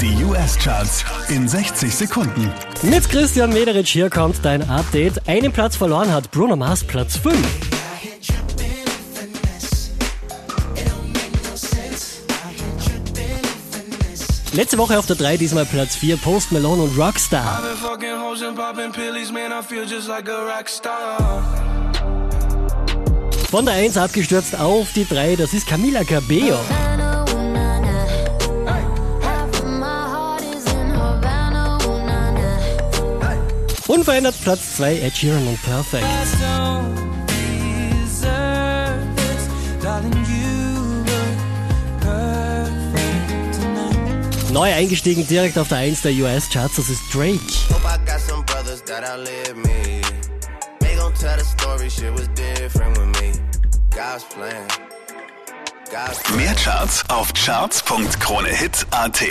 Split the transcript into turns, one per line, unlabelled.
Die US-Charts in 60 Sekunden.
Mit Christian Mederich hier kommt dein Update. Einen Platz verloren hat Bruno Mars Platz 5. Letzte Woche auf der 3, diesmal Platz 4, Post Malone und Rockstar. Von der 1 abgestürzt auf die 3, das ist Camila Cabello. Unverändert Platz 2, Ed Sheeran und Perfect. Neu eingestiegen direkt auf der 1 der US-Charts, das ist Drake.
Mehr Charts auf charts.kronehit.at